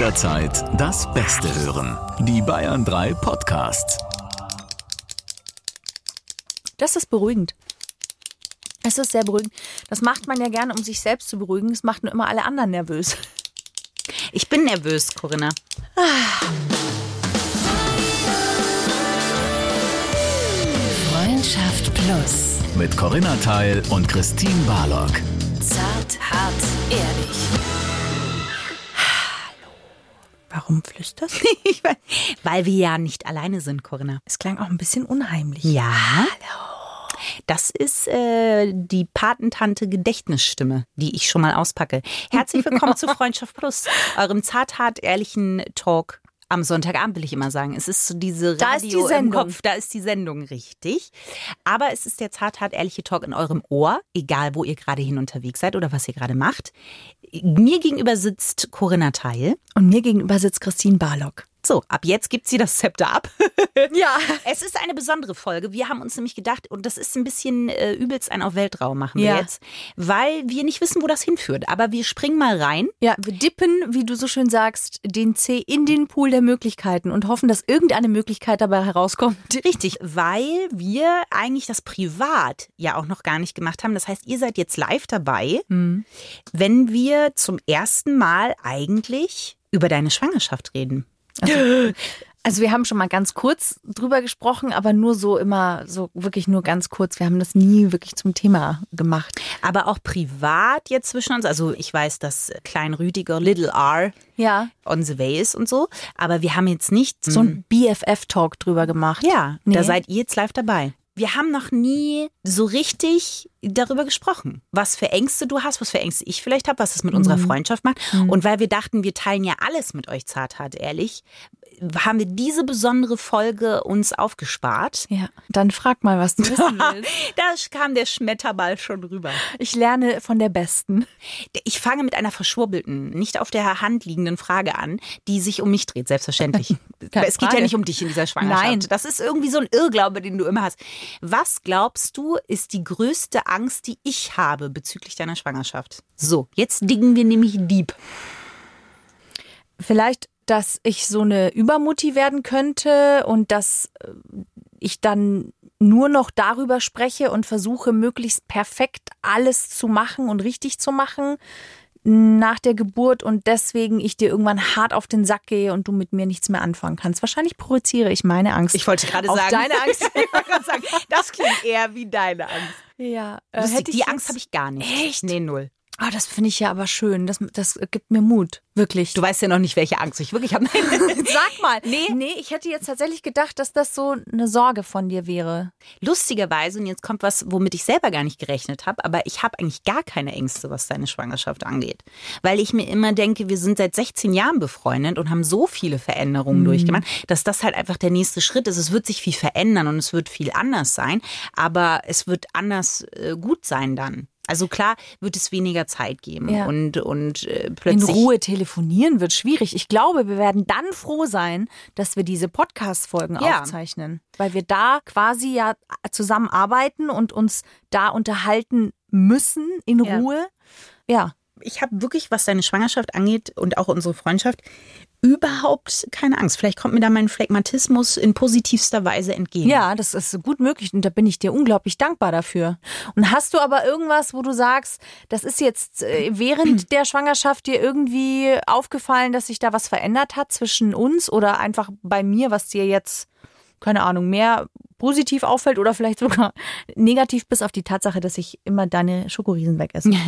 jederzeit das Beste hören. Die Bayern 3 Podcasts. Das ist beruhigend. Es ist sehr beruhigend. Das macht man ja gerne, um sich selbst zu beruhigen. Es macht nur immer alle anderen nervös. Ich bin nervös, Corinna. Freundschaft Plus. Mit Corinna Teil und Christine Barlock. Zart, hart, ehrlich. Warum flüsterst du? Weil wir ja nicht alleine sind, Corinna. Es klang auch ein bisschen unheimlich. Ja. Hallo. Das ist äh, die Patentante Gedächtnisstimme, die ich schon mal auspacke. Herzlich willkommen zu Freundschaft Plus, eurem zart-hart ehrlichen Talk am Sonntagabend will ich immer sagen. Es ist so diese Da ist die Radio im Sendung. Kopf, da ist die Sendung richtig. Aber es ist der zart-hart ehrliche Talk in eurem Ohr, egal wo ihr gerade hin unterwegs seid oder was ihr gerade macht. Mir gegenüber sitzt Corinna Teil. Und mir gegenüber sitzt Christine Barlock. So, ab jetzt gibt sie das Zepter ab. Ja. Es ist eine besondere Folge. Wir haben uns nämlich gedacht, und das ist ein bisschen äh, übelst ein auf Weltraum machen Ja. wir jetzt, weil wir nicht wissen, wo das hinführt. Aber wir springen mal rein. Ja, wir dippen, wie du so schön sagst, den C in den Pool der Möglichkeiten und hoffen, dass irgendeine Möglichkeit dabei herauskommt. Richtig, weil wir eigentlich das privat ja auch noch gar nicht gemacht haben. Das heißt, ihr seid jetzt live dabei, wenn wir zum ersten Mal eigentlich über deine Schwangerschaft reden. Also wir haben schon mal ganz kurz drüber gesprochen, aber nur so immer, so wirklich nur ganz kurz. Wir haben das nie wirklich zum Thema gemacht. Aber auch privat jetzt zwischen uns. Also ich weiß, dass Klein Rüdiger Little R Ja. on the way ist und so. Aber wir haben jetzt nicht So ein BFF-Talk drüber gemacht. Ja, Nee. da seid ihr jetzt live dabei. Wir haben noch nie so richtig darüber gesprochen, was für Ängste du hast, was für Ängste ich vielleicht habe, was es mit unserer Freundschaft macht. Und weil wir dachten, wir teilen ja alles mit euch zart, hart, ehrlich, haben wir diese besondere Folge uns aufgespart. Ja. Dann frag mal, was du wissen willst. Da kam der Schmetterball schon rüber. Ich lerne von der Besten. Ich fange mit einer verschwurbelten, nicht auf der Hand liegenden Frage an, die sich um mich dreht, selbstverständlich. Es geht ja nicht um dich in dieser Schwangerschaft. Nein. Das ist irgendwie so ein Irrglaube, den du immer hast. Was glaubst du, ist die größte Angst, die ich habe bezüglich deiner Schwangerschaft? So, jetzt dingen wir nämlich deep. Vielleicht, dass ich so eine Übermutti werden könnte und dass äh, ich dann nur noch darüber spreche und versuche, möglichst perfekt alles zu machen und richtig zu machen nach der Geburt und deswegen ich dir irgendwann hart auf den Sack gehe und du mit mir nichts mehr anfangen kannst. Wahrscheinlich projiziere ich meine Angst. Ich wollte gerade sagen, deine Angst. sagen, das klingt eher wie deine Angst. ja, äh, Lustig, hätte ich die Angst habe ich gar nicht. Echt? Nee, null. Ah, das finde ich ja aber schön. Das, das gibt mir Mut. Wirklich. Du weißt ja noch nicht, welche Angst ich wirklich habe. Sag mal. Nee. Nee, ich hätte jetzt tatsächlich gedacht, dass das so eine Sorge von dir wäre. Lustigerweise, und jetzt kommt was, womit ich selber gar nicht gerechnet habe, aber ich habe eigentlich gar keine Ängste, was deine Schwangerschaft angeht. Weil ich mir immer denke, wir sind seit 16 Jahren befreundet und haben so viele Veränderungen durchgemacht, dass das halt einfach der nächste Schritt ist. Es wird sich viel verändern und es wird viel anders sein, aber es wird anders äh, gut sein dann. Also klar wird es weniger Zeit geben Ja. und, und äh, In plötzlich. Ruhe telefonieren wird schwierig. Ich glaube, wir werden dann froh sein, dass wir diese Podcast-Folgen Ja. aufzeichnen. Weil wir da quasi ja zusammenarbeiten und uns da unterhalten müssen in Ja. Ruhe. Ja. Ich habe wirklich, was deine Schwangerschaft angeht und auch unsere Freundschaft, überhaupt keine Angst. Vielleicht kommt mir da mein Phlegmatismus in positivster Weise entgegen. Ja, das ist gut möglich und da bin ich dir unglaublich dankbar dafür. Und hast du aber irgendwas, wo du sagst, das ist jetzt äh, während der Schwangerschaft dir irgendwie aufgefallen, dass sich da was verändert hat zwischen uns oder einfach bei mir, was dir jetzt, keine Ahnung, mehr positiv auffällt oder vielleicht sogar negativ, bis auf die Tatsache, dass ich immer deine Schokoriesen wegesse.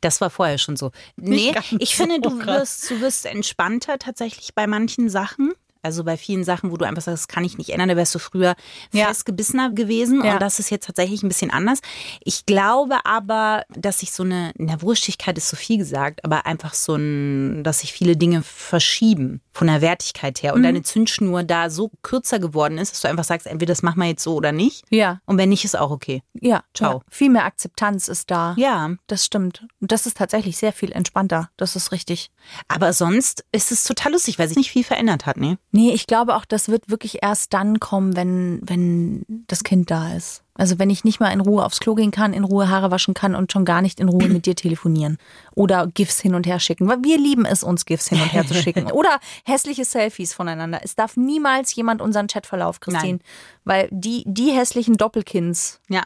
Das war vorher schon so. Nee, ich finde, du krass. wirst, du wirst entspannter tatsächlich bei manchen Sachen. Also bei vielen Sachen, wo du einfach sagst, das kann ich nicht ändern, da wärst du früher Ja. festgebissener gewesen Ja. und das ist jetzt tatsächlich ein bisschen anders. Ich glaube aber, dass sich so eine, na Wurstigkeit ist so viel gesagt, aber einfach so ein, dass sich viele Dinge verschieben von der Wertigkeit her Mhm. und deine Zündschnur da so kürzer geworden ist, dass du einfach sagst, entweder das machen wir jetzt so oder nicht Ja, und wenn nicht, ist auch okay. ja. Ciao. Ja. Viel mehr Akzeptanz ist da. Ja, Das stimmt. Und das ist tatsächlich sehr viel entspannter. Das ist richtig. aber sonst ist es total lustig, weil sich nicht viel verändert hat, ne? Nee, ich glaube auch, das wird wirklich erst dann kommen, wenn, wenn das Kind da ist. Also wenn ich nicht mal in Ruhe aufs Klo gehen kann, in Ruhe Haare waschen kann und schon gar nicht in Ruhe mit dir telefonieren oder GIFs hin und her schicken. Weil wir lieben es, uns GIFs hin und her zu schicken. Oder hässliche Selfies voneinander. Es darf niemals jemand unseren Chatverlauf, Christine. Nein. Weil die, die hässlichen Doppelkins, Ja.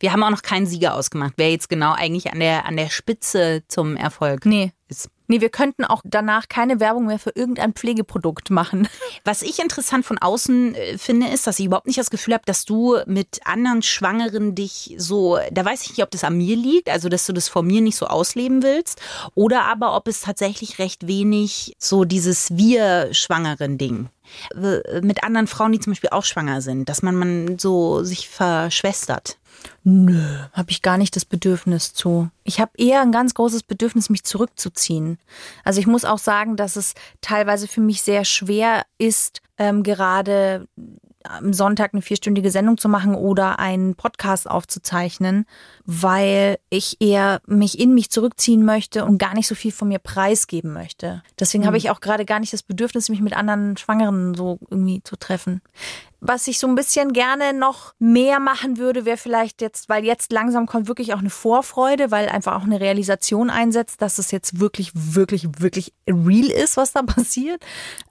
Wir haben auch noch keinen Sieger ausgemacht, wer jetzt genau eigentlich an der, an der Spitze zum Erfolg nee. Nee, wir könnten auch danach keine Werbung mehr für irgendein Pflegeprodukt machen. Was ich interessant von außen äh, finde, ist, dass ich überhaupt nicht das Gefühl habe, dass du mit anderen Schwangeren dich so, da weiß ich nicht, ob das an mir liegt, also dass du das vor mir nicht so ausleben willst, oder aber ob es tatsächlich recht wenig so dieses Wir-Schwangeren-Ding mit anderen Frauen, die zum Beispiel auch schwanger sind, dass man, man so sich verschwestert. Nö, habe ich gar nicht das Bedürfnis zu. Ich habe eher ein ganz großes Bedürfnis, mich zurückzuziehen. Also ich muss auch sagen, dass es teilweise für mich sehr schwer ist, ähm, gerade am Sonntag eine vierstündige Sendung zu machen oder einen Podcast aufzuzeichnen, weil ich eher mich in mich zurückziehen möchte und gar nicht so viel von mir preisgeben möchte. Deswegen habe ich auch gerade gar nicht das Bedürfnis, mich mit anderen Schwangeren so irgendwie zu treffen. Was ich so ein bisschen gerne noch mehr machen würde, wäre vielleicht jetzt, weil jetzt langsam kommt wirklich auch eine Vorfreude, weil einfach auch eine Realisation einsetzt, dass es jetzt wirklich, wirklich, wirklich real ist, was da passiert.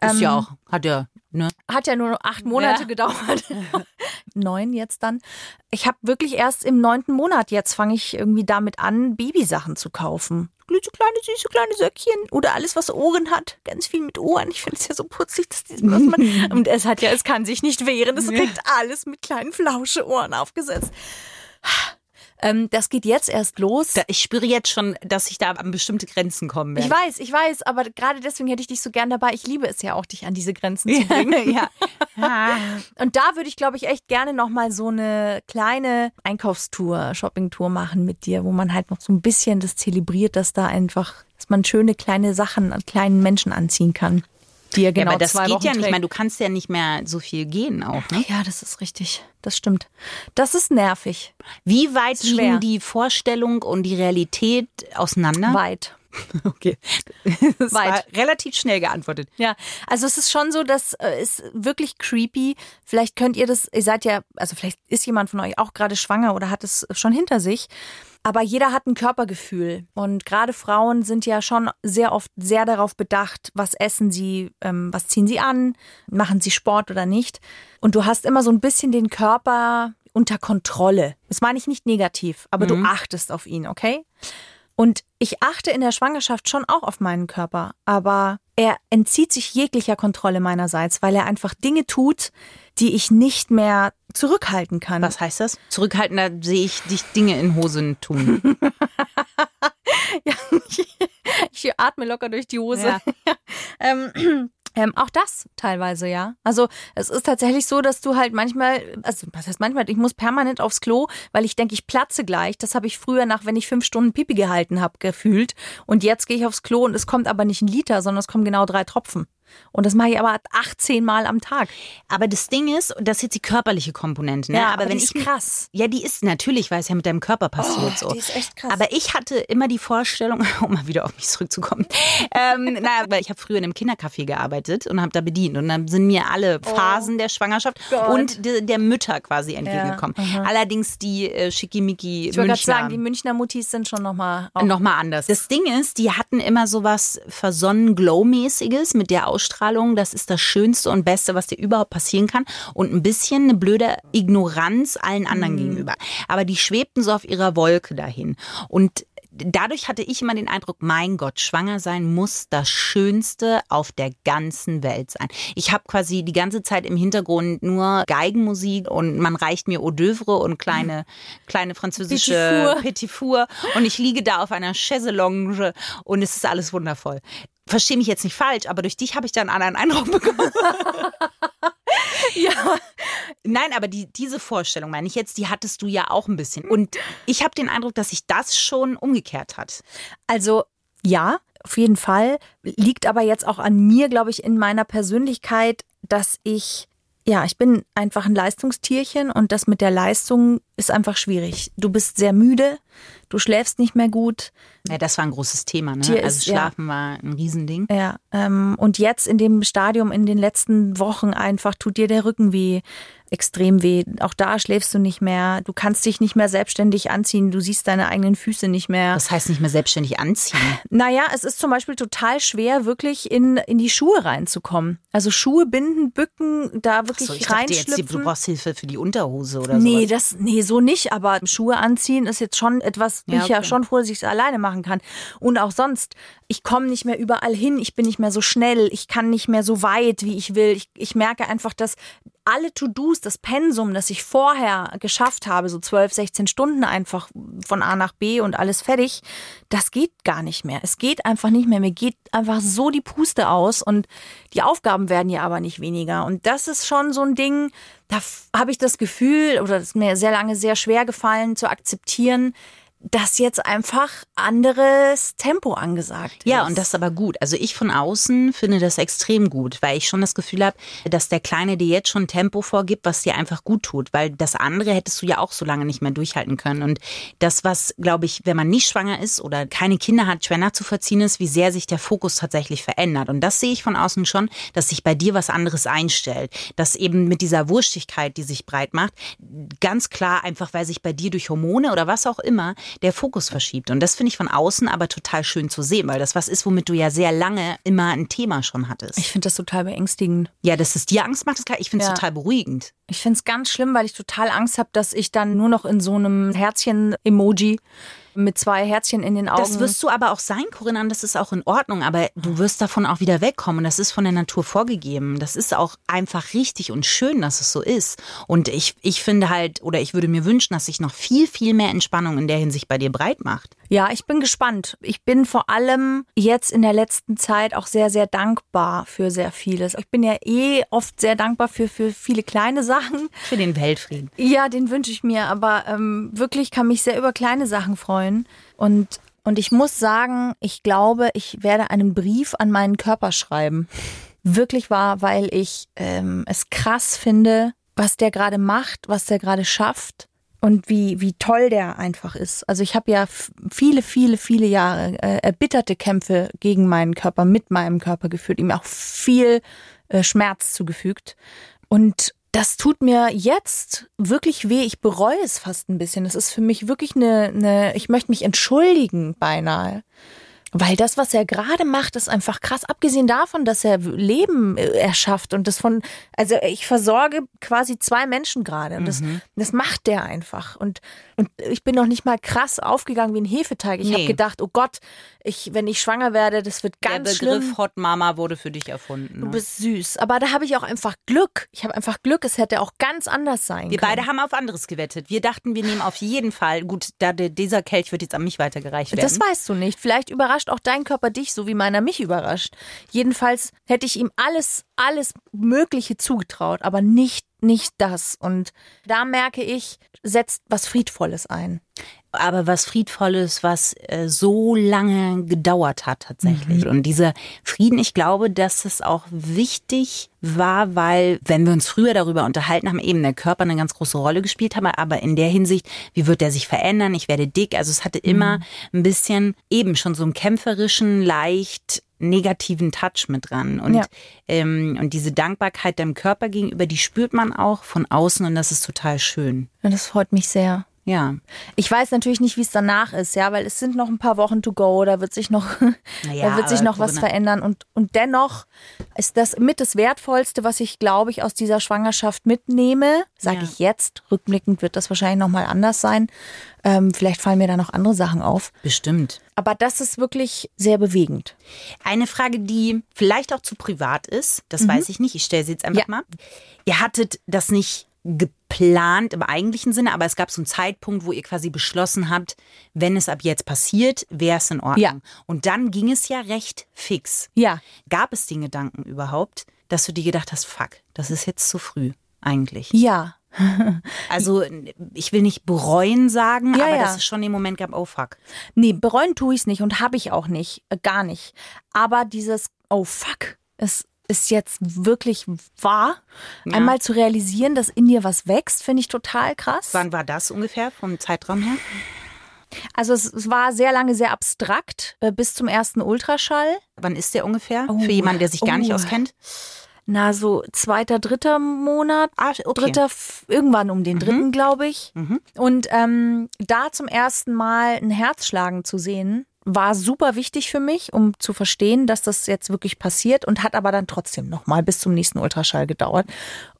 Ist ja Ähm, auch, hat ja, ne? hat ja nur acht Monate Ja. gedauert. Neun jetzt dann. Ich habe wirklich erst im neunten Monat jetzt fange ich irgendwie damit an, Babysachen zu kaufen. So kleine, süße kleine Söckchen oder alles, was Ohren hat. Ganz viel mit Ohren. Ich finde es ja so putzig, dass das, was man. Und es hat ja, es kann sich nicht wehren. Es kriegt alles mit kleinen Flauscheohren aufgesetzt. Ähm, das geht jetzt erst los. Da, ich spüre jetzt schon, dass ich da an bestimmte Grenzen kommen werde. ich weiß, ich weiß, aber gerade deswegen hätte ich dich so gern dabei. Ich liebe es ja auch, dich an diese Grenzen zu bringen. ja. Ah. Und da würde ich, glaube ich, echt gerne nochmal so eine kleine Einkaufstour, Shoppingtour machen mit dir, wo man halt noch so ein bisschen das zelebriert, dass da einfach, dass man schöne kleine Sachen an kleinen Menschen anziehen kann. Die er genau ja, aber das zwei geht Wochen ja nicht trägt. mehr. Du kannst ja nicht mehr so viel gehen auch. Ne? Ja, das ist richtig. Das stimmt. Das ist nervig. Wie weit Ist liegen die Vorstellung und die Realität auseinander? Weit. Okay. Das Weit. war relativ schnell geantwortet. Ja, also es ist schon so, dass äh, es wirklich creepy. Vielleicht könnt ihr das, ihr seid ja, also vielleicht ist jemand von euch auch gerade schwanger oder hat es schon hinter sich. Aber jeder hat ein Körpergefühl. Und gerade Frauen sind ja schon sehr oft sehr darauf bedacht, was essen sie, ähm, was ziehen sie an, machen sie Sport oder nicht. Und du hast immer so ein bisschen den Körper unter Kontrolle. Das meine ich nicht negativ, aber du achtest auf ihn, okay? Und ich achte in der Schwangerschaft schon auch auf meinen Körper, aber er entzieht sich jeglicher Kontrolle meinerseits, weil er einfach Dinge tut, die ich nicht mehr zurückhalten kann. Was heißt das? Zurückhalten, da sehe ich dich Dinge in Hosen tun. Ja, ich atme locker durch die Hose. Ja. ähm, ähm, auch das teilweise, ja. Also es ist tatsächlich so, dass du halt manchmal, also was heißt manchmal, ich muss permanent aufs Klo, weil ich denke, ich platze gleich. Das habe ich früher nach, wenn ich fünf Stunden Pipi gehalten habe, gefühlt. Und jetzt gehe ich aufs Klo und es kommt aber nicht ein Liter, sondern es kommen genau drei Tropfen. Und das mache ich aber 18 Mal am Tag. Aber das Ding ist, das ist jetzt die körperliche Komponente. Ne? Ja, aber, aber wenn die ich ist krass. Ja, die ist natürlich, weil es ja mit deinem Körper passiert so. die ist echt krass. Aber ich hatte immer die Vorstellung, um mal wieder auf mich zurückzukommen. ähm, na, weil ich habe früher in einem Kindercafé gearbeitet und habe da bedient und dann sind mir alle Phasen der Schwangerschaft Oh Gott. und de, der Mütter quasi entgegengekommen. Allerdings die äh, schickimicki Ich wollte gerade sagen, die Münchner Muttis sind schon nochmal. Nochmal anders. Das Ding ist, die hatten immer sowas versonnen Glow-mäßiges mit der Ausstrahlung. Das ist das Schönste und Beste, was dir überhaupt passieren kann. Und ein bisschen eine blöde Ignoranz allen anderen gegenüber. Aber die schwebten so auf ihrer Wolke dahin. Und dadurch hatte ich immer den Eindruck, mein Gott, schwanger sein muss das Schönste auf der ganzen Welt sein. Ich habe quasi die ganze Zeit im Hintergrund nur Geigenmusik und man reicht mir Eau d'oeuvre und kleine, kleine französische Petit Four. Petit Four und ich liege da auf einer Chaiselonge und es ist alles wundervoll. Verstehe mich jetzt nicht falsch, aber durch dich habe ich da einen anderen Eindruck bekommen. ja. Nein, aber die, diese Vorstellung, meine ich jetzt, die hattest du ja auch ein bisschen. Und ich habe den Eindruck, dass sich das schon umgekehrt hat. Also ja, auf jeden Fall. Liegt aber jetzt auch an mir, glaube ich, in meiner Persönlichkeit, dass ich, ja, ich bin einfach ein Leistungstierchen und das mit der Leistung ist einfach schwierig. Du bist sehr müde, du schläfst nicht mehr gut. Ja, das war ein großes Thema. Ne? Dir Also ist- ja. Schlafen war ein Riesending. Ja, ähm, und jetzt in dem Stadium in den letzten Wochen einfach tut dir der Rücken weh, extrem weh. Auch da schläfst du nicht mehr. Du kannst dich nicht mehr selbstständig anziehen. Du siehst deine eigenen Füße nicht mehr. Das heißt nicht mehr selbstständig anziehen. Naja, es ist zum Beispiel total schwer, wirklich in, in die Schuhe reinzukommen. Also Schuhe binden, bücken, da wirklich So, ich dachte jetzt, reinschlüpfen. du brauchst Hilfe für die Unterhose oder Nee, sowas. das, nee, so nicht, aber Schuhe anziehen ist jetzt schon etwas, wie Ja, ich ja okay. schon froh, dass ich es alleine machen kann. Und auch sonst, ich komme nicht mehr überall hin, ich bin nicht mehr so schnell, ich kann nicht mehr so weit, wie ich will. Ich, ich merke einfach, dass alle To-Dos, das Pensum, das ich vorher geschafft habe, so 12, 16 Stunden einfach von A nach B und alles fertig, das geht gar nicht mehr. Es geht einfach nicht mehr. Mir geht einfach so die Puste aus und die Aufgaben werden ja aber nicht weniger. Und das ist schon so ein Ding, da habe ich das Gefühl, oder das ist mir sehr lange sehr schwer gefallen zu akzeptieren, dass jetzt einfach anderes Tempo angesagt ist. Ja, und das ist aber gut. Also ich von außen finde das extrem gut, weil ich schon das Gefühl habe, dass der Kleine dir jetzt schon Tempo vorgibt, was dir einfach gut tut. Weil das andere hättest du ja auch so lange nicht mehr durchhalten können. Und das, was, glaube ich, wenn man nicht schwanger ist oder keine Kinder hat, schwer nachzuvollziehen ist, wie sehr sich der Fokus tatsächlich verändert. Und das sehe ich von außen schon, dass sich bei dir was anderes einstellt. Dass eben mit dieser Wurstigkeit, die sich breit macht, ganz klar einfach, weil sich bei dir durch Hormone oder was auch immer der Fokus verschiebt. Und das finde ich von außen aber total schön zu sehen, weil das was ist, womit du ja sehr lange immer ein Thema schon hattest. Ich finde das total beängstigend. ja, dass es dir Angst macht, ist klar. Ich finde es Ja. total beruhigend. Ich finde es ganz schlimm, weil ich total Angst habe, dass ich dann nur noch in so einem Herzchen-Emoji mit zwei Herzchen in den Augen. Das wirst du aber auch sein, Corinna, und das ist auch in Ordnung. Aber du wirst davon auch wieder wegkommen. Das ist von der Natur vorgegeben. Das ist auch einfach richtig und schön, dass es so ist. Und ich, ich finde halt, oder ich würde mir wünschen, dass sich noch viel, viel mehr Entspannung in der Hinsicht bei dir breit macht. Ja, ich bin gespannt. Ich bin vor allem jetzt in der letzten Zeit auch sehr, sehr dankbar für sehr vieles. Ich bin ja eh oft sehr dankbar für, für viele kleine Sachen. Für den Weltfrieden. Ja, den wünsche ich mir, aber ähm, wirklich kann mich sehr über kleine Sachen freuen. Und, und ich muss sagen, ich glaube, ich werde einen Brief an meinen Körper schreiben. Wirklich wahr, weil ich ähm, es krass finde, was der gerade macht, was der gerade schafft und wie, wie toll der einfach ist. Also ich habe ja viele, viele, viele Jahre äh, erbitterte Kämpfe gegen meinen Körper, mit meinem Körper geführt, ihm auch viel äh, Schmerz zugefügt. Und das tut mir jetzt wirklich weh. Ich bereue es fast ein bisschen. Das ist für mich wirklich eine, eine ich möchte mich entschuldigen beinahe. Weil das, was er gerade macht, ist einfach krass. Abgesehen davon, dass er Leben äh, erschafft und das von, also ich versorge quasi zwei Menschen gerade und das, das macht der einfach. Und, und ich bin noch nicht mal krass aufgegangen wie ein Hefeteig. Ich Nee. habe gedacht, oh Gott, ich, wenn ich schwanger werde, das wird ganz der Begriff schlimm. Hot Mama wurde für dich erfunden. Du ne? bist süß. Aber da habe ich auch einfach Glück. Ich habe einfach Glück. Es hätte auch ganz anders sein Wir können. beide haben auf anderes gewettet. Wir dachten, wir nehmen auf jeden Fall, gut, da dieser Kelch wird jetzt an mich weitergereicht werden. Das weißt du nicht. Vielleicht überrascht auch dein Körper dich, so wie meiner mich überrascht. Jedenfalls hätte ich ihm alles, alles Mögliche zugetraut, aber nicht, nicht das. Und da merke ich, setzt was Friedvolles ein. Aber was Friedvolles, was äh, so lange gedauert hat tatsächlich. Und dieser Frieden, ich glaube, dass es auch wichtig war, weil wenn wir uns früher darüber unterhalten haben, eben der Körper eine ganz große Rolle gespielt haben, aber in der Hinsicht, wie wird der sich verändern? Ich werde dick. Also es hatte immer ein bisschen eben schon so einen kämpferischen, leicht negativen Touch mit dran. Und, Ja. ähm, und diese Dankbarkeit deinem Körper gegenüber, die spürt man auch von außen und das ist total schön. Und das freut mich sehr. Ja. Ich weiß natürlich nicht, wie es danach ist, ja, weil es sind noch ein paar Wochen to go, da wird sich noch, Naja, da wird sich noch was verändern und, und dennoch ist das mit das Wertvollste, was ich, glaube ich, aus dieser Schwangerschaft mitnehme, sage Ja. ich jetzt, rückblickend wird das wahrscheinlich nochmal anders sein, ähm, vielleicht fallen mir da noch andere Sachen auf, Bestimmt. aber das ist wirklich sehr bewegend. Eine Frage, die vielleicht auch zu privat ist, das weiß ich nicht, ich stelle sie jetzt einfach Mhm. Ja. mal. Ihr hattet das nicht geplant im eigentlichen Sinne, aber es gab so einen Zeitpunkt, wo ihr quasi beschlossen habt, wenn es ab jetzt passiert, wäre es in Ordnung. Ja. Und dann ging es ja recht fix. Ja, Gab es den Gedanken überhaupt, dass du dir gedacht hast, fuck, das ist jetzt zu früh eigentlich? ja, Also ich will nicht bereuen sagen, Ja, aber ja. dass es schon den Moment gab, oh fuck. Nee, bereuen tue ich es nicht und habe ich auch nicht, äh, gar nicht. Aber dieses, oh fuck, es ist jetzt wirklich wahr. Einmal zu realisieren, dass in dir was wächst, finde ich total krass. Wann war das ungefähr vom Zeitraum her? Also es, es war sehr lange sehr abstrakt äh, bis zum ersten Ultraschall. Wann ist der ungefähr? Oh. Für jemanden, der sich gar nicht Oh. auskennt? Na, so zweiter, dritter Monat. Ah, okay. Dritter, irgendwann um den dritten, glaube ich. Mhm. Und ähm, da zum ersten Mal ein Herzschlagen zu sehen, war super wichtig für mich, um zu verstehen, dass das jetzt wirklich passiert und hat aber dann trotzdem noch mal bis zum nächsten Ultraschall gedauert,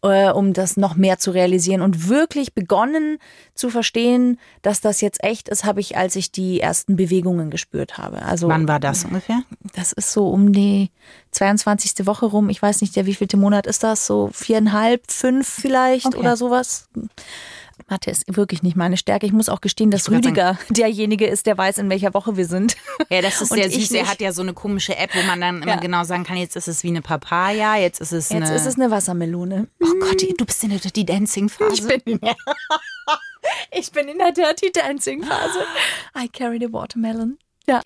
äh, um das noch mehr zu realisieren und wirklich begonnen zu verstehen, dass das jetzt echt ist, habe ich, als ich die ersten Bewegungen gespürt habe. Also Wann war das ungefähr? das ist so um die 22. Woche rum. Ich weiß nicht, der wievielte Monat ist das? So viereinhalb, fünf vielleicht Okay. oder sowas. Mathe ist wirklich nicht meine Stärke. Ich muss auch gestehen, dass Rüdiger derjenige ist, der weiß, in welcher Woche wir sind. Ja, das ist sehr süß. Er hat ja so eine komische App, wo man dann immer Ja. genau sagen kann, jetzt ist es wie eine Papaya, jetzt ist es Jetzt eine... ist es eine Wassermelone. oh Gott, du bist in der Dirty Dancing Phase. Ich bin in der, ich bin in der Dirty Dancing Phase. I carry the watermelon. Ja.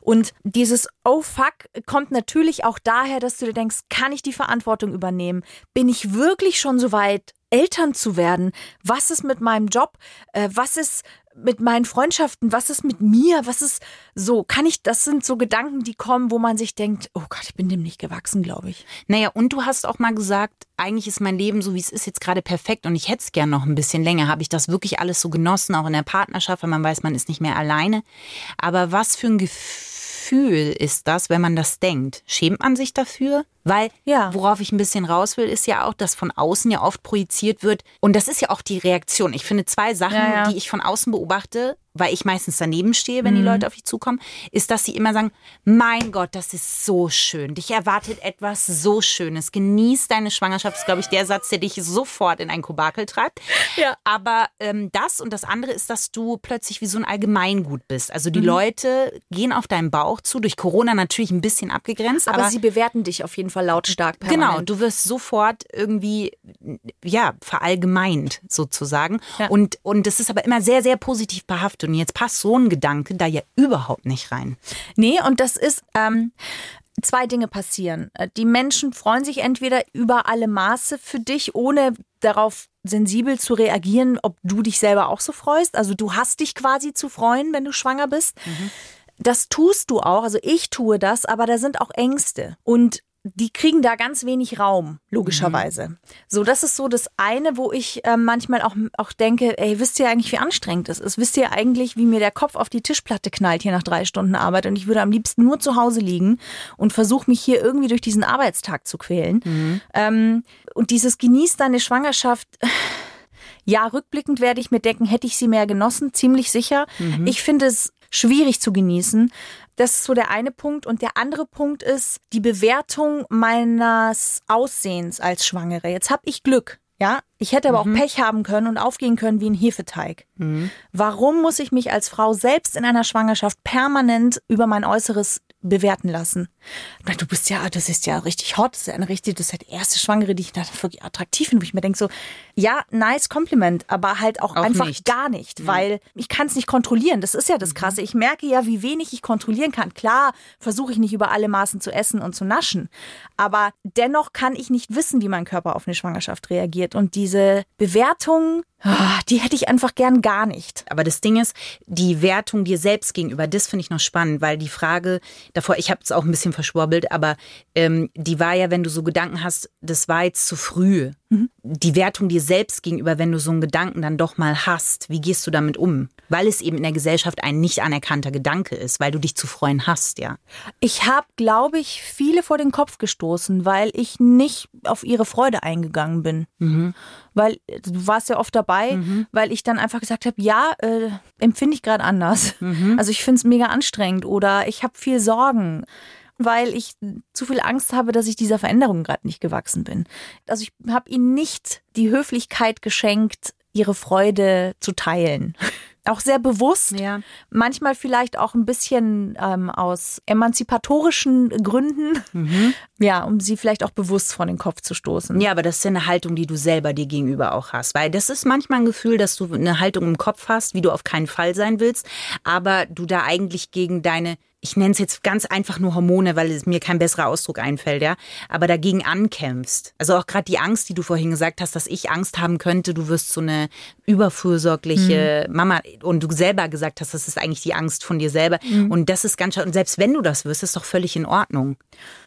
Und dieses Oh fuck kommt natürlich auch daher, dass du dir denkst, kann ich die Verantwortung übernehmen? Bin ich wirklich schon so weit, Eltern zu werden? Was ist mit meinem Job? Äh, was ist mit meinen Freundschaften? Was ist mit mir? Was ist so? Kann ich, das sind so Gedanken, die kommen, wo man sich denkt, oh Gott, ich bin dem nicht gewachsen, glaube ich. Naja, und du hast auch mal gesagt, eigentlich ist mein Leben so, wie es ist, jetzt gerade perfekt und ich hätte es gern noch ein bisschen länger. Habe ich das wirklich alles so genossen, auch in der Partnerschaft, weil man weiß, man ist nicht mehr alleine. Aber was für ein Gefühl ist das, wenn man das denkt? Schämt man sich dafür? Weil, Ja. worauf ich ein bisschen raus will, ist ja auch, dass von außen ja oft projiziert wird. Und das ist ja auch die Reaktion. Ich finde zwei Sachen, Ja, ja. die ich von außen beobachte, weil ich meistens daneben stehe, wenn die Mhm. Leute auf dich zukommen, ist, dass sie immer sagen, mein Gott, das ist so schön. Dich erwartet etwas so Schönes. Genieß deine Schwangerschaft. Das ist, glaube ich, der Satz, der dich sofort in ein Kobakel treibt. Ja. Aber ähm, das und das andere ist, dass du plötzlich wie so ein Allgemeingut bist. Also Mhm. die Leute gehen auf deinen Bauch zu, durch Corona natürlich ein bisschen abgegrenzt. Aber, Aber, sie bewerten dich auf jeden Fall lautstark Genau, permanent. du wirst sofort irgendwie, ja, verallgemeint sozusagen. Ja. Und, und das ist aber immer sehr, sehr positiv behaftet. Und jetzt passt so ein Gedanke da ja überhaupt nicht rein. Nee, und das ist, ähm, zwei Dinge passieren. Äh, Die Menschen freuen sich entweder über alle Maße für dich, ohne darauf sensibel zu reagieren, ob du dich selber auch so freust. Also du hast dich quasi zu freuen, wenn du schwanger bist. Das tust du auch, also ich tue das, aber da sind auch Ängste. Und die kriegen da ganz wenig Raum, logischerweise. So, das ist so das eine, wo ich äh, manchmal auch, auch denke, ey, wisst ihr eigentlich, wie anstrengend es ist? Wisst ihr eigentlich, wie mir der Kopf auf die Tischplatte knallt hier nach drei Stunden Arbeit? Und ich würde am liebsten nur zu Hause liegen und versuche mich hier irgendwie durch diesen Arbeitstag zu quälen. Ähm, und dieses Genieß deine Schwangerschaft. Ja, rückblickend werde ich mir denken, hätte ich sie mehr genossen, ziemlich sicher. Ich finde es schwierig zu genießen. Das ist so der eine Punkt. Und der andere Punkt ist die Bewertung meines Aussehens als Schwangere. Jetzt habe ich Glück. Ja, ich hätte aber auch Pech haben können und aufgehen können wie ein Hefeteig. Warum muss ich mich als Frau selbst in einer Schwangerschaft permanent über mein Äußeres bewerten lassen? Na, Du bist ja, das ist ja richtig hot, das ist ja eine richtig, das ist die erste Schwangere, die ich da wirklich attraktiv finde, wo ich mir denke so, ja, nice Compliment, aber halt auch, Auch einfach nicht. gar nicht, weil ich kann es nicht kontrollieren. Das ist ja das Krasse. Ich merke ja, wie wenig ich kontrollieren kann. Klar, versuche ich nicht über alle Maßen zu essen und zu naschen, aber dennoch kann ich nicht wissen, wie mein Körper auf eine Schwangerschaft reagiert. Und diese Bewertung, ah, die hätte ich einfach gern gar nicht. Aber das Ding ist, die Wertung dir selbst gegenüber, das finde ich noch spannend, weil die Frage davor, ich habe es auch ein bisschen verschwurbelt, aber ähm, die war ja, wenn du so Gedanken hast, das war jetzt zu früh. Die Wertung dir selbst gegenüber, wenn du so einen Gedanken dann doch mal hast, wie gehst du damit um? Weil es eben in der Gesellschaft ein nicht anerkannter Gedanke ist, weil du dich zu freuen hast, ja. Ich habe, glaube ich, viele vor den Kopf gestoßen, weil ich nicht auf ihre Freude eingegangen bin. Weil äh, du warst ja oft dabei, weil ich dann einfach gesagt habe, ja, äh, empfinde ich gerade anders. Also ich finde es mega anstrengend oder ich habe viel Sorgen. Weil ich zu viel Angst habe, dass ich dieser Veränderung gerade nicht gewachsen bin. Also ich habe ihnen nicht die Höflichkeit geschenkt, ihre Freude zu teilen. Auch sehr bewusst. Ja. Manchmal vielleicht auch ein bisschen ähm, aus emanzipatorischen Gründen. Ja, um sie vielleicht auch bewusst vor den Kopf zu stoßen. Ja, aber das ist ja eine Haltung, die du selber dir gegenüber auch hast. Weil das ist manchmal ein Gefühl, dass du eine Haltung im Kopf hast, wie du auf keinen Fall sein willst, aber du da eigentlich gegen deine ich nenne es jetzt ganz einfach nur Hormone, weil es mir kein besserer Ausdruck einfällt, ja, aber dagegen ankämpfst. Also auch gerade die Angst, die du vorhin gesagt hast, dass ich Angst haben könnte, du wirst so eine überfürsorgliche Mhm. Mama und du selber gesagt hast, das ist eigentlich die Angst von dir selber Mhm. und das ist ganz schön, und selbst wenn du das wirst, ist doch völlig in Ordnung.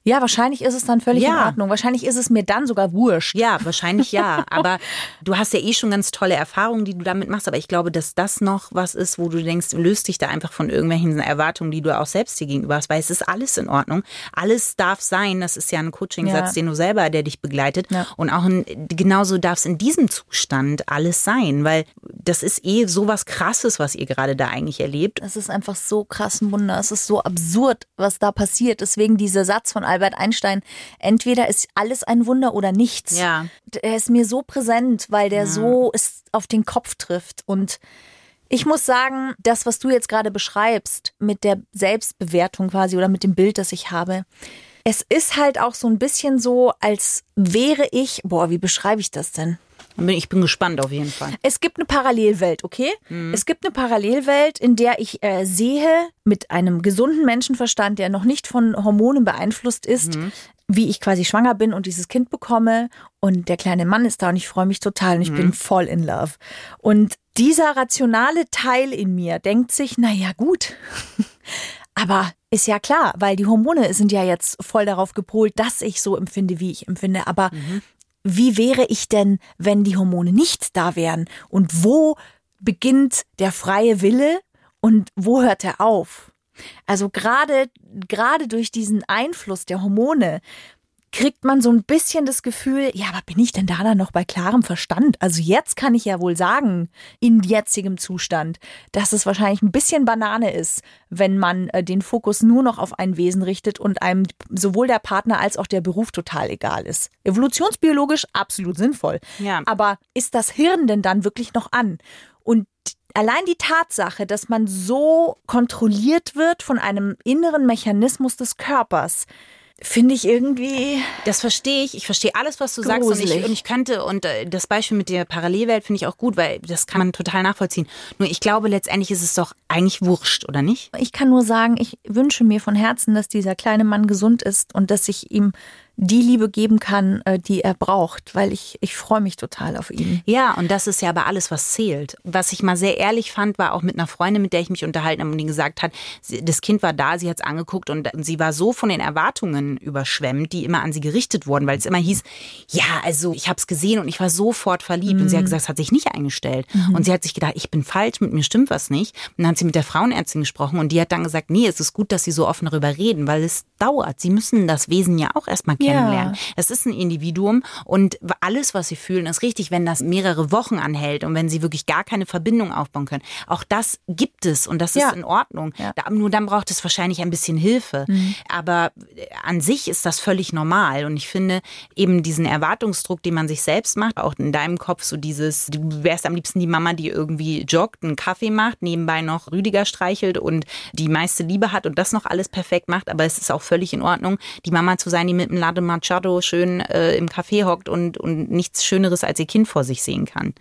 Ja, wahrscheinlich ist es dann völlig in Ja. Ordnung. Wahrscheinlich ist es mir dann sogar wurscht. Ja, wahrscheinlich ja. Aber du hast ja eh schon ganz tolle Erfahrungen, die du damit machst. Aber ich glaube, dass das noch was ist, wo du denkst, löst dich da einfach von irgendwelchen Erwartungen, die du auch selbst dir gegenüber hast. Weil es ist alles in Ordnung. Alles darf sein. Das ist ja ein Coaching-Satz, Ja. den du selber, der dich begleitet. Ja. Und auch in, genauso darf es in diesem Zustand alles sein. Weil das ist eh so was Krasses, was ihr gerade da eigentlich erlebt. Es ist einfach so krass ein Wunder. Es ist so absurd, was da passiert. Deswegen dieser Satz von Albert Einstein, entweder ist alles ein Wunder oder nichts. Ja. Er ist mir so präsent, weil der so es auf den Kopf trifft. Und ich muss sagen, das, was du jetzt gerade beschreibst, mit der Selbstbewertung quasi oder mit dem Bild, das ich habe, es ist halt auch so ein bisschen so, als wäre ich, boah, wie beschreibe ich das denn? Ich bin gespannt auf jeden Fall. Es gibt eine Parallelwelt, okay? Es gibt eine Parallelwelt, in der ich äh, sehe, mit einem gesunden Menschenverstand, der noch nicht von Hormonen beeinflusst ist, wie ich quasi schwanger bin und dieses Kind bekomme. Und der kleine Mann ist da und ich freue mich total und ich bin voll in love. Und dieser rationale Teil in mir denkt sich, na ja, gut. Aber ist ja klar, weil die Hormone sind ja jetzt voll darauf gepolt, dass ich so empfinde, wie ich empfinde. Aber wie wäre ich denn, wenn die Hormone nicht da wären? Und wo beginnt der freie Wille und wo hört er auf? Also gerade, gerade durch diesen Einfluss der Hormone kriegt man so ein bisschen das Gefühl, ja, aber bin ich denn da dann noch bei klarem Verstand? Also jetzt kann ich ja wohl sagen, in jetzigem Zustand, dass es wahrscheinlich ein bisschen Banane ist, wenn man äh, den Fokus nur noch auf ein Wesen richtet und einem sowohl der Partner als auch der Beruf total egal ist. Evolutionsbiologisch absolut sinnvoll. Ja. Aber ist das Hirn denn dann wirklich noch an? Und allein die Tatsache, dass man so kontrolliert wird von einem inneren Mechanismus des Körpers, finde ich irgendwie. Das verstehe ich. Ich verstehe alles, was du sagst. Und ich, Gruselig. und ich könnte, und äh, das Beispiel mit der Parallelwelt finde ich auch gut, weil das kann man total nachvollziehen. Nur ich glaube, letztendlich ist es doch eigentlich wurscht, oder nicht? Ich kann nur sagen, ich wünsche mir von Herzen, dass dieser kleine Mann gesund ist und dass ich ihm die Liebe geben kann, äh, die er braucht, weil ich, ich freue mich total auf ihn. Ja, und das ist ja aber alles, was zählt. Was ich mal sehr ehrlich fand, war auch mit einer Freundin, mit der ich mich unterhalten habe und die gesagt hat, das Kind war da, sie hat es angeguckt und sie war so von den Erwartungen überschwemmt, die immer an sie gerichtet wurden, weil es immer hieß, ja, also ich habe es gesehen und ich war sofort verliebt. Und sie hat gesagt, es hat sich nicht eingestellt. Und sie hat sich gedacht, ich bin falsch, mit mir stimmt was nicht. Und dann hat sie mit der Frauenärztin gesprochen und die hat dann gesagt, nee, es ist gut, dass sie so offen darüber reden, weil es dauert. Sie müssen das Wesen ja auch erstmal Ja. Kennenlernen. Es ist ein Individuum und alles, was sie fühlen, ist richtig, wenn das mehrere Wochen anhält und wenn sie wirklich gar keine Verbindung aufbauen können. Auch das gibt es und das Ja. ist in Ordnung. Ja. Nur dann braucht es wahrscheinlich ein bisschen Hilfe. Aber äh, an sich ist das völlig normal und ich finde eben diesen Erwartungsdruck, den man sich selbst macht, auch in deinem Kopf so dieses, du wärst am liebsten die Mama, die irgendwie joggt, einen Kaffee macht, nebenbei noch Rüdiger streichelt und die meiste Liebe hat und das noch alles perfekt macht, aber es ist auch völlig in Ordnung, die Mama zu sein, die mit einem Latte Machado schön äh, im Café hockt und, und nichts Schöneres als ihr Kind vor sich sehen kann.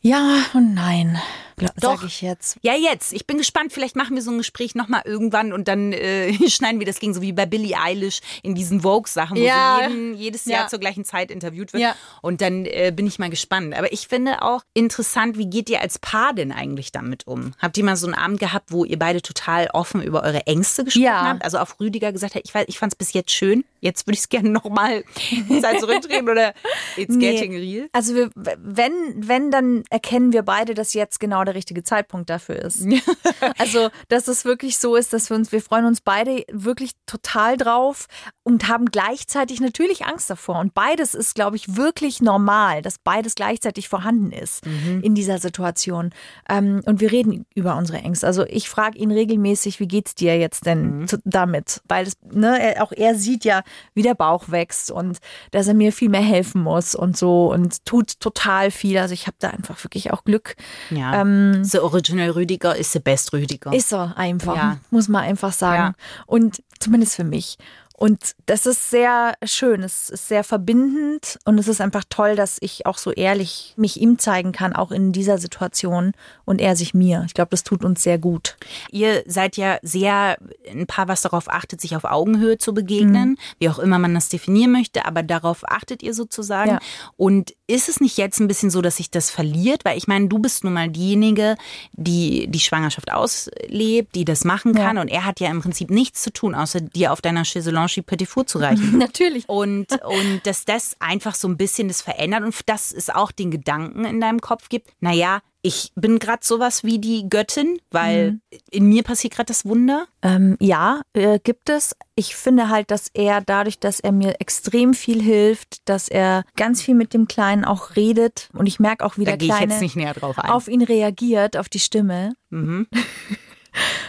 Ja und nein, Doch. sag ich jetzt. Ja, jetzt. Ich bin gespannt. Vielleicht machen wir so ein Gespräch nochmal irgendwann und dann äh, schneiden wir das gegen so wie bei Billie Eilish in diesen Vogue-Sachen, wo Ja. sie jeden, jedes Jahr Ja. zur gleichen Zeit interviewt wird. Ja. Und dann äh, bin ich mal gespannt. Aber ich finde auch interessant, wie geht ihr als Paar denn eigentlich damit um? Habt ihr mal so einen Abend gehabt, wo ihr beide total offen über eure Ängste gesprochen habt? Also auf Rüdiger gesagt hat, ich, weiß- ich fand es bis jetzt schön. Jetzt würde ich es gerne nochmal Zeit zurückdrehen oder it's Nee. getting real. Also wir, wenn, wenn, dann erkennen wir beide, dass jetzt genau der richtige Zeitpunkt dafür ist. also, dass es wirklich so ist, dass wir uns, wir freuen uns beide wirklich total drauf und haben gleichzeitig natürlich Angst davor. Und beides ist, glaube ich, wirklich normal, dass beides gleichzeitig vorhanden ist in dieser Situation. Ähm, und wir reden über unsere Ängste. Also ich frage ihn regelmäßig, wie geht's dir jetzt denn zu, damit? Weil es, ne, er, auch er sieht ja, wie der Bauch wächst und dass er mir viel mehr helfen muss und so und tut total viel. Also ich habe da einfach wirklich auch Glück. Ja. Ähm, the original Rüdiger ist the best Rüdiger. ist er einfach, Ja. muss man einfach sagen. Und zumindest für mich. Und das ist sehr schön, es ist sehr verbindend und es ist einfach toll, dass ich auch so ehrlich mich ihm zeigen kann, auch in dieser Situation und er sich mir. Ich glaube, das tut uns sehr gut. Ihr seid ja sehr ein Paar, was darauf achtet, sich auf Augenhöhe zu begegnen, wie auch immer man das definieren möchte, aber darauf achtet ihr sozusagen. Ja. Und ist es nicht jetzt ein bisschen so, dass sich das verliert? Weil ich meine, du bist nun mal diejenige, die die Schwangerschaft auslebt, die das machen Ja. kann. Und er hat ja im Prinzip nichts zu tun, außer dir auf deiner Chaiselange Petit Four zu reichen. Natürlich. Und, und dass das einfach so ein bisschen das verändert und dass es auch den Gedanken in deinem Kopf gibt, naja, ich bin gerade sowas wie die Göttin, weil in mir passiert gerade das Wunder. Ähm, ja, äh, gibt es. Ich finde halt, dass er dadurch, dass er mir extrem viel hilft, dass er ganz viel mit dem Kleinen auch redet und ich merke auch, wie Da der ich Kleine jetzt nicht näher drauf ein. auf ihn reagiert, auf die Stimme. Mhm.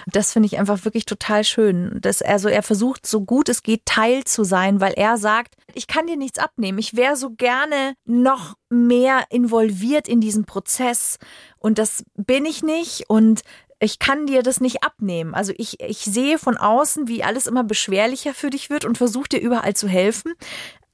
Das finde ich einfach wirklich total schön. Dass er so, er versucht, so gut es geht, Teil zu sein, weil er sagt, ich kann dir nichts abnehmen. Ich wäre so gerne noch mehr involviert in diesen Prozess. Und das bin ich nicht. Und ich kann dir das nicht abnehmen. Also ich, ich sehe von außen, wie alles immer beschwerlicher für dich wird und versuche dir überall zu helfen.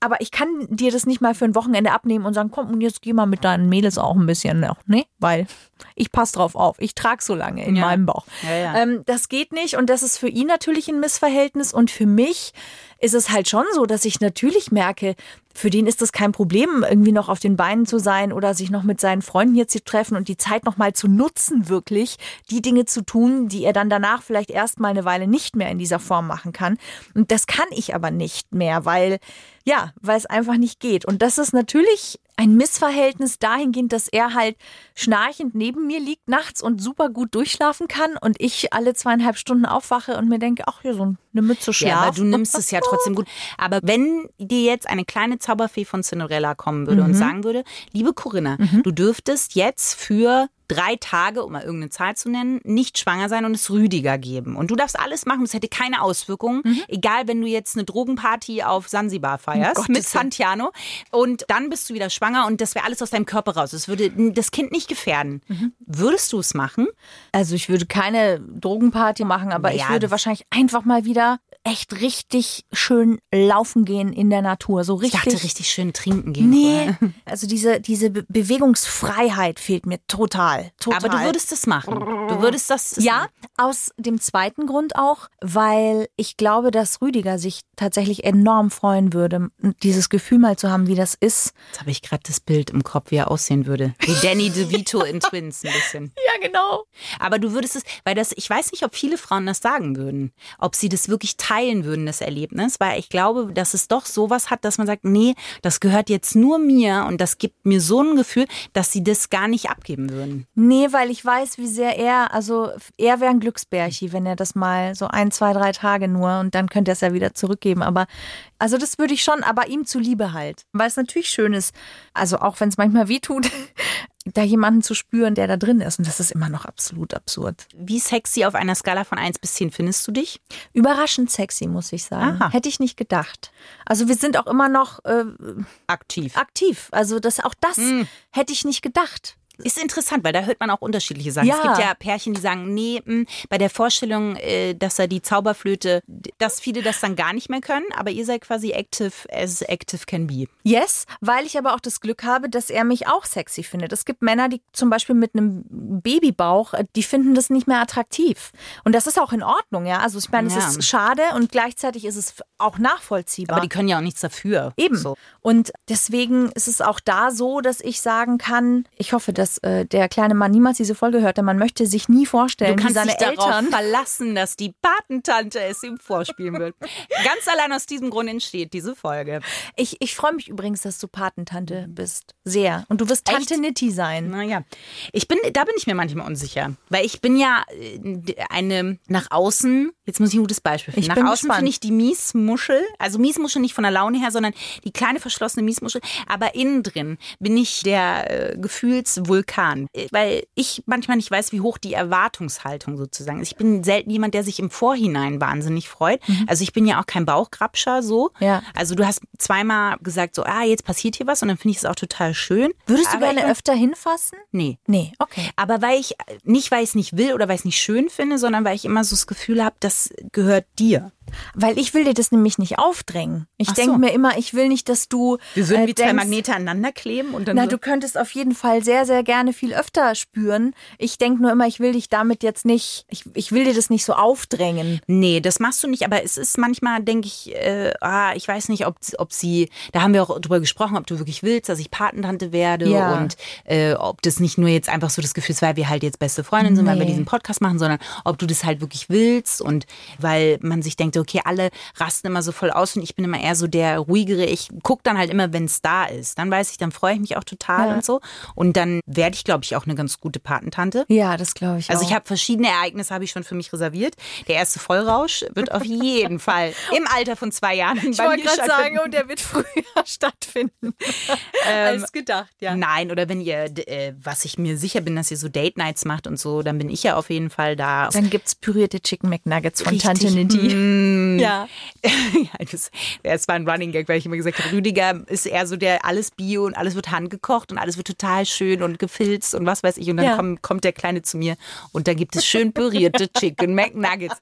Aber ich kann dir das nicht mal für ein Wochenende abnehmen und sagen, komm, und jetzt geh mal mit deinen Mädels auch ein bisschen noch, ne? Weil ich passe drauf auf. Ich trage so lange in Ja. meinem Bauch. Ja, ja. Ähm, das geht nicht und das ist für ihn natürlich ein Missverhältnis und für mich ist es halt schon so, dass ich natürlich merke, für den ist es kein Problem, irgendwie noch auf den Beinen zu sein oder sich noch mit seinen Freunden hier zu treffen und die Zeit noch mal zu nutzen, wirklich die Dinge zu tun, die er dann danach vielleicht erst mal eine Weile nicht mehr in dieser Form machen kann. Und das kann ich aber nicht mehr, weil ja, weil es einfach nicht geht. Und das ist natürlich ein Missverhältnis dahingehend, dass er halt schnarchend neben mir liegt nachts und super gut durchschlafen kann und ich alle zweieinhalb Stunden aufwache und mir denke, ach, hier so eine Mütze Schlaf. Ja, aber du nimmst es ja trotzdem gut. Aber wenn dir jetzt eine kleine Zauberfee von Cinderella kommen würde und sagen würde, liebe Corinna, du dürftest jetzt für drei Tage, um mal irgendeine Zahl zu nennen, nicht schwanger sein und es Rüdiger geben. Und du darfst alles machen, es hätte keine Auswirkungen. Egal, wenn du jetzt eine Drogenparty auf Sansibar feierst Gottes mit. Santiano und dann bist du wieder schwanger und das wäre alles aus deinem Körper raus. Es würde das Kind nicht gefährden. Würdest du es machen? Also ich würde keine Drogenparty machen, aber ich Naja, würde das- wahrscheinlich einfach mal wieder echt richtig schön laufen gehen in der Natur. So Ich richtig. dachte, richtig schön trinken gehen. Nee, also diese, diese Be Bewegungsfreiheit fehlt mir total. total. Aber du würdest es machen. Du würdest das. Ja, aus dem zweiten Grund auch, weil ich glaube, dass Rüdiger sich tatsächlich enorm freuen würde, dieses Gefühl mal zu haben, wie das ist. Jetzt habe ich gerade das Bild im Kopf, wie er aussehen würde. Wie Danny DeVito in Twins ein bisschen. Ja, genau. Aber du würdest es, weil das, ich weiß nicht, ob viele Frauen das sagen würden, ob sie das wirklich teilen würden, das Erlebnis, weil ich glaube, dass es doch sowas hat, dass man sagt, nee, das gehört jetzt nur mir und das gibt mir so ein Gefühl, dass sie das gar nicht abgeben würden. Nee, weil ich weiß, wie sehr er, also er wäre ein Glücksbärchi, wenn er das mal so ein, zwei, drei Tage nur und dann könnte er es ja wieder zurückgeben. Aber also das würde ich schon, aber ihm zuliebe halt. Weil es natürlich schön ist, also auch wenn es manchmal weh tut, da jemanden zu spüren, der da drin ist. Und das ist immer noch absolut absurd. Wie sexy auf einer Skala von 1 bis 10 findest du dich? Überraschend sexy, muss ich sagen. Aha. Hätte ich nicht gedacht. Also wir sind auch immer noch äh, Aktiv. aktiv. Also das, auch das hätte ich nicht gedacht. Ist interessant, weil da hört man auch unterschiedliche Sachen. Ja. Es gibt ja Pärchen, die sagen, nee, mh, bei der Vorstellung, äh, dass er die Zauberflöte, dass viele das dann gar nicht mehr können, aber ihr seid quasi active as active can be. Yes, weil ich aber auch das Glück habe, dass er mich auch sexy findet. Es gibt Männer, die zum Beispiel mit einem Babybauch, äh, die finden das nicht mehr attraktiv. Und das ist auch in Ordnung, ja. Also ich meine, Ja. es ist schade und gleichzeitig ist es auch nachvollziehbar. Aber die können ja auch nichts dafür. Eben. So. Und deswegen ist es auch da so, dass ich sagen kann, ich hoffe, dass äh, der kleine Mann niemals diese Folge hört, denn man möchte sich nie vorstellen, Du kannst wie seine dich darauf Eltern. verlassen, dass die Patentante es ihm vorspielen wird. Ganz allein aus diesem Grund entsteht diese Folge. Ich, ich freue mich übrigens, dass du Patentante bist. Sehr. Und du wirst Tante Echt? Nitti sein. Naja, ich bin, da bin ich mir manchmal unsicher. Weil ich bin ja äh, eine nach außen, jetzt muss ich ein gutes Beispiel finden. Ich nach bin außen finde ich die Miesmuschel, also Miesmuschel nicht von der Laune her, sondern die kleine verschlossene Miesmuschel. Aber innen drin bin ich der äh, Gefühlsvulkan. Äh, Weil ich manchmal nicht weiß, wie hoch die Erwartungshaltung sozusagen ist. Ich bin selten jemand, der sich im Vorhinein wahnsinnig freut. Also ich bin ja auch kein Bauchgrabscher so. Mhm. Ja. Also du hast zweimal gesagt so, ah, jetzt passiert hier was und dann finde ich es auch total schön. Würdest du Aber gerne ich- öfter hinfassen? Nee. Nee, okay. Aber weil ich, nicht weil ich es nicht will oder weil ich es nicht schön finde, sondern weil ich immer so das Gefühl habe, das gehört dir. Weil ich will dir das nämlich nicht aufdrängen. Ich denke so. mir immer, ich will nicht, dass du. Wir würden äh, wie zwei denkst, Magnete aneinander kleben und dann Na, so. du könntest auf jeden Fall sehr, sehr gerne viel öfter spüren. Ich denke nur immer, ich will dich damit jetzt nicht, ich, ich will dir das nicht so aufdrängen. Nee, das machst du nicht, aber es ist manchmal, denke ich, äh, ah, ich weiß nicht, ob, ob sie, da haben wir auch drüber gesprochen, ob du wirklich willst, dass ich Patentante werde Ja. und äh, ob das nicht nur jetzt einfach so das Gefühl ist, weil wir halt jetzt beste Freundinnen sind, weil wir Nee. diesen Podcast machen, sondern ob du das halt wirklich willst und weil man sich denkt, okay, alle rasten immer so voll aus und ich bin immer eher so der ruhigere. Ich gucke dann halt immer, wenn es da ist. Dann weiß ich, dann freue ich mich auch total Ja. und so. Und dann werde ich, glaube ich, auch eine ganz gute Patentante. Ja, das glaube ich Also auch. ich habe verschiedene Ereignisse habe ich schon für mich reserviert. Der erste Vollrausch wird auf jeden Fall im Alter von zwei Jahren ich wollte gerade sagen, und der wird früher stattfinden. Ähm, als gedacht, ja. Nein, oder wenn ihr, äh, was ich mir sicher bin, dass ihr so Date Nights macht und so, dann bin ich ja auf jeden Fall da. Dann gibt's pürierte Chicken McNuggets von Richtig. Tante Nidhi. Mm. Ja. das war ein Running Gag, weil ich immer gesagt habe, Rüdiger ist eher so der alles Bio und alles wird handgekocht und alles wird total schön und gefilzt und was weiß ich. Und dann Ja. kommt, kommt der Kleine zu mir und dann gibt es schön pürierte Chicken McNuggets.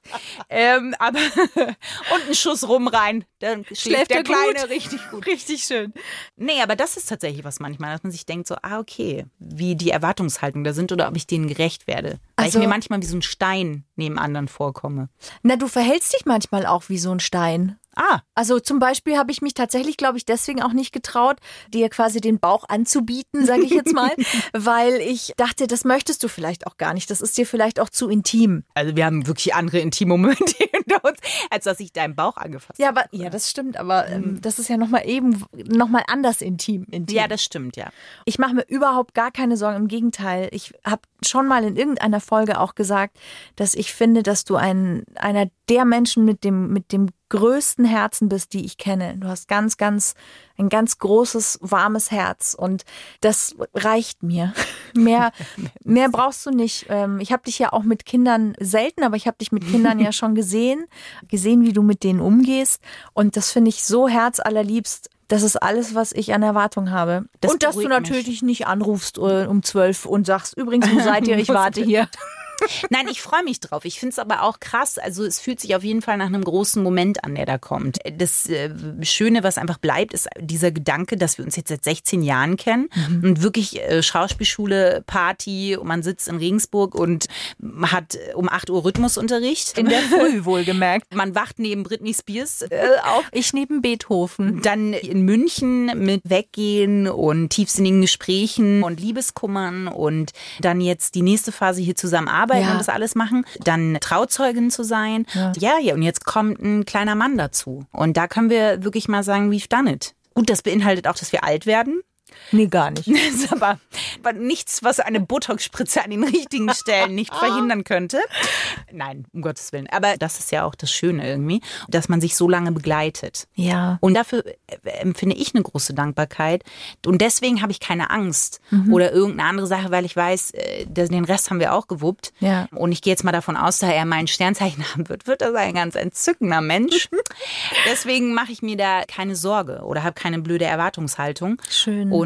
Ähm, aber und einen Schuss rum rein. Dann schläft, Schläft der er Kleine gut? richtig gut. Richtig schön. Nee, aber das ist tatsächlich was manchmal, dass man sich denkt so, ah, okay, wie die Erwartungshaltung da sind oder ob ich denen gerecht werde. Weil Also- ich mir manchmal wie so ein Stein neben anderen vorkomme. Na, du verhältst dich manchmal auch wie so ein Stein. Ah, Also zum Beispiel habe ich mich tatsächlich, glaube ich, deswegen auch nicht getraut, dir quasi den Bauch anzubieten, sage ich jetzt mal, weil ich dachte, das möchtest du vielleicht auch gar nicht. Das ist dir vielleicht auch zu intim. Also wir haben wirklich andere intime Momente hinter uns, als dass ich deinen Bauch angefasst Ja, aber ja, das stimmt. Aber ähm, das ist ja noch mal eben noch mal anders intim. intim. Ja, das stimmt, ja. Ich mache mir überhaupt gar keine Sorgen. Im Gegenteil, ich habe schon mal in irgendeiner Folge auch gesagt, dass ich finde, dass du ein, einer der Menschen mit dem, mit dem größten Herzen bist, die ich kenne. Du hast ganz, ganz, ein ganz großes, warmes Herz und das reicht mir. Mehr, mehr brauchst du nicht. Ähm, Ich habe dich ja auch mit Kindern selten, aber ich habe dich mit Kindern ja schon gesehen, gesehen, wie du mit denen umgehst und das finde ich so herzallerliebst. Das ist alles, was ich an Erwartung habe. Das und dass du beruhigt mich. natürlich nicht anrufst äh, um zwölf und sagst, übrigens, wo seid ihr? Ich warte hier. Nein, ich freue mich drauf. Ich finde es aber auch krass. Also es fühlt sich auf jeden Fall nach einem großen Moment an, der da kommt. Das äh, Schöne, was einfach bleibt, ist dieser Gedanke, dass wir uns jetzt seit 16 Jahren kennen und wirklich äh, Schauspielschule, Party, und man sitzt in Regensburg und hat äh, um 8 Uhr Rhythmusunterricht. In der Früh wohlgemerkt. Man wacht neben Britney Spears äh, auf. Ich neben Beethoven. Dann in München mit Weggehen und tiefsinnigen Gesprächen und Liebeskummern und dann jetzt die nächste Phase hier zusammen arbeiten Ja. und das alles machen. Dann Trauzeugin zu sein. Ja. ja, und jetzt kommt ein kleiner Mann dazu. Und da können wir wirklich mal sagen, we've done it. Gut, das beinhaltet auch, dass wir alt werden. Nee, gar nicht. Das ist aber, aber nichts, was eine Botox-Spritze an den richtigen Stellen nicht verhindern könnte. Nein, um Gottes Willen. Aber das ist ja auch das Schöne irgendwie, dass man sich so lange begleitet. Ja. Und dafür äh, empfinde ich eine große Dankbarkeit. Und deswegen habe ich keine Angst Mhm. oder irgendeine andere Sache, weil ich weiß, äh, den Rest haben wir auch gewuppt. Ja. Und ich gehe jetzt mal davon aus, da er mein Sternzeichen haben wird, wird er ein ganz entzückender Mensch. deswegen mache ich mir da keine Sorge oder habe keine blöde Erwartungshaltung. Schön. Und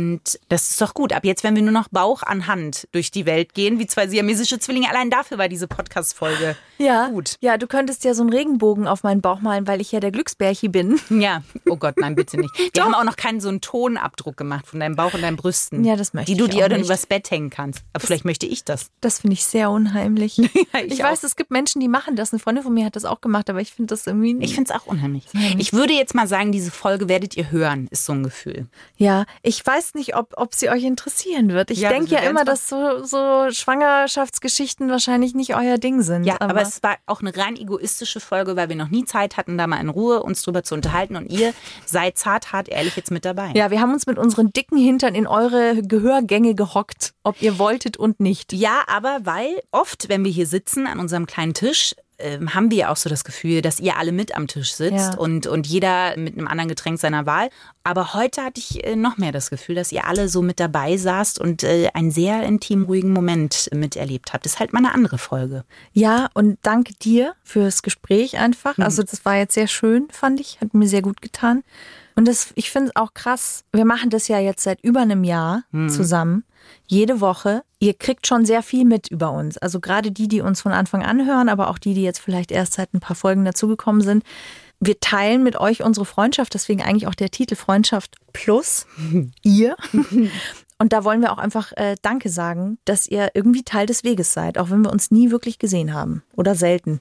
das ist doch gut. Ab jetzt, wenn wir nur noch Bauch an Hand durch die Welt gehen, wie zwei siamesische Zwillinge, allein dafür war diese Podcast-Folge Ja. gut. Ja, du könntest ja so einen Regenbogen auf meinen Bauch malen, weil ich ja der Glücksbärchi bin. Ja, oh Gott, nein, bitte nicht. Wir haben auch noch keinen so einen Tonabdruck gemacht von deinem Bauch und deinen Brüsten. Ja, das möchte Die du ich dir dann nicht. übers Bett hängen kannst. Aber vielleicht möchte ich das. Das finde ich sehr unheimlich. ich ich weiß, es gibt Menschen, die machen das. Eine Freundin von mir hat das auch gemacht, aber ich finde das irgendwie. Ich finde es auch unheimlich. Ich würde jetzt mal sagen, diese Folge werdet ihr hören, ist so ein Gefühl. Ja, ich weiß nicht, ob, ob sie euch interessieren wird. Ich Ja, denke ja immer, dass so, so Schwangerschaftsgeschichten wahrscheinlich nicht euer Ding sind. Ja, aber, es war auch eine rein egoistische Folge, weil wir noch nie Zeit hatten, da mal in Ruhe uns drüber zu unterhalten. Und ihr seid zart, hart, ehrlich jetzt mit dabei. ja, wir haben uns mit unseren dicken Hintern in eure Gehörgänge gehockt, ob ihr wolltet und nicht. Ja, aber weil oft, wenn wir hier sitzen an unserem kleinen Tisch, ähm, haben wir ja auch so das Gefühl, dass ihr alle mit am Tisch sitzt Ja. und, und jeder mit einem anderen Getränk seiner Wahl. Aber heute hatte ich äh, noch mehr das Gefühl, dass ihr alle so mit dabei saßt und äh, einen sehr intim, ruhigen Moment miterlebt habt. Das ist halt mal eine andere Folge. Ja, und danke dir fürs Gespräch einfach. Also das war jetzt sehr schön, fand ich. Hat mir sehr gut getan. Und das, ich finde es auch krass. Wir machen das ja jetzt seit über einem Jahr zusammen. Jede Woche. Ihr kriegt schon sehr viel mit über uns. Also gerade die, die uns von Anfang an hören, aber auch die, die jetzt vielleicht erst seit ein paar Folgen dazugekommen sind. Wir teilen mit euch unsere Freundschaft, deswegen eigentlich auch der Titel Freundschaft plus ihr. Und da wollen wir auch einfach äh, Danke sagen, dass ihr irgendwie Teil des Weges seid, auch wenn wir uns nie wirklich gesehen haben oder selten.